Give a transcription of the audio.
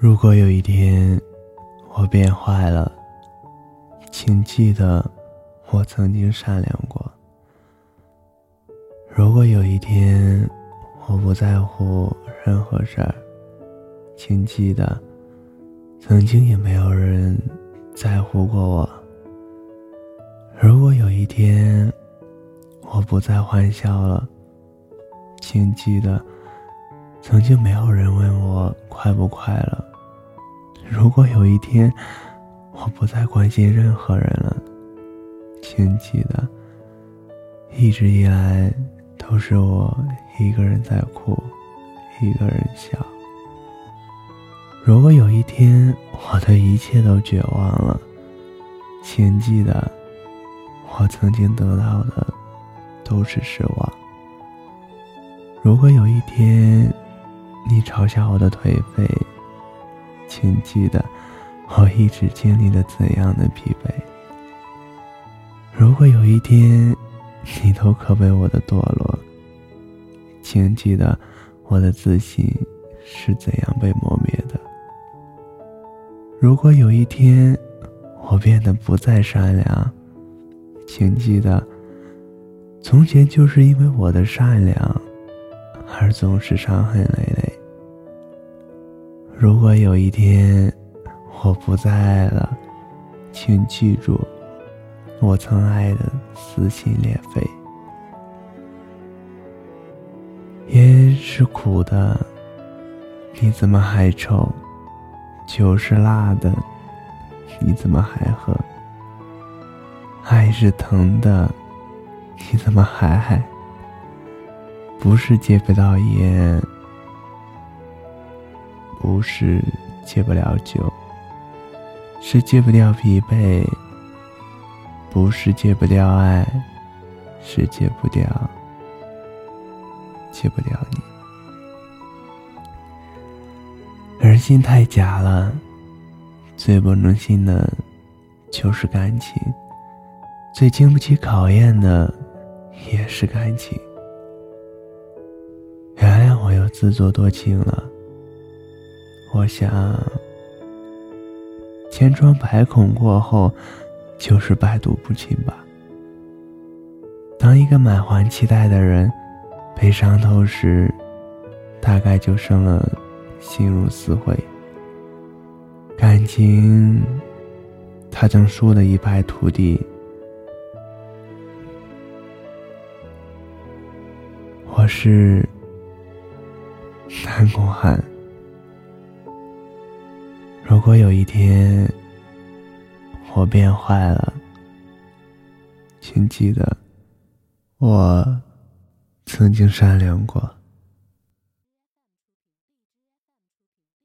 如果有一天我变坏了，请记得我曾经善良过。如果有一天我不在乎任何事儿，请记得曾经也没有人在乎过我。如果有一天我不再欢笑了，请记得曾经没有人问我快不快乐。如果有一天我不再关心任何人了，请记得，一直以来都是我一个人在哭，一个人笑。如果有一天我对一切都绝望了，请记得，我曾经得到的都是失望。如果有一天你嘲笑我的颓废，请记得，我一直经历了怎样的疲惫。如果有一天，你都可悲我的堕落，请记得，我的自信是怎样被磨灭的。如果有一天，我变得不再善良，请记得，从前就是因为我的善良，而总是伤痕累累。如果有一天我不在了，请记住，我曾爱的撕心裂肺。烟是苦的，你怎么还抽？酒是辣的，你怎么还喝？爱是疼的，你怎么还爱？不是戒不到烟。不是戒不了酒，是戒不掉疲惫；不是戒不掉爱，是戒不掉，戒不掉你。人心太假了，最不能信的，就是感情；最经不起考验的，也是感情。原谅我又自作多情了。我想，千疮百孔过后，就是百毒不侵吧。当一个满怀期待的人被伤透时，大概就剩了心如死灰。感情，他曾输的一败涂地。我是南宫寒。如果有一天我变坏了，请记得，我曾经善良过。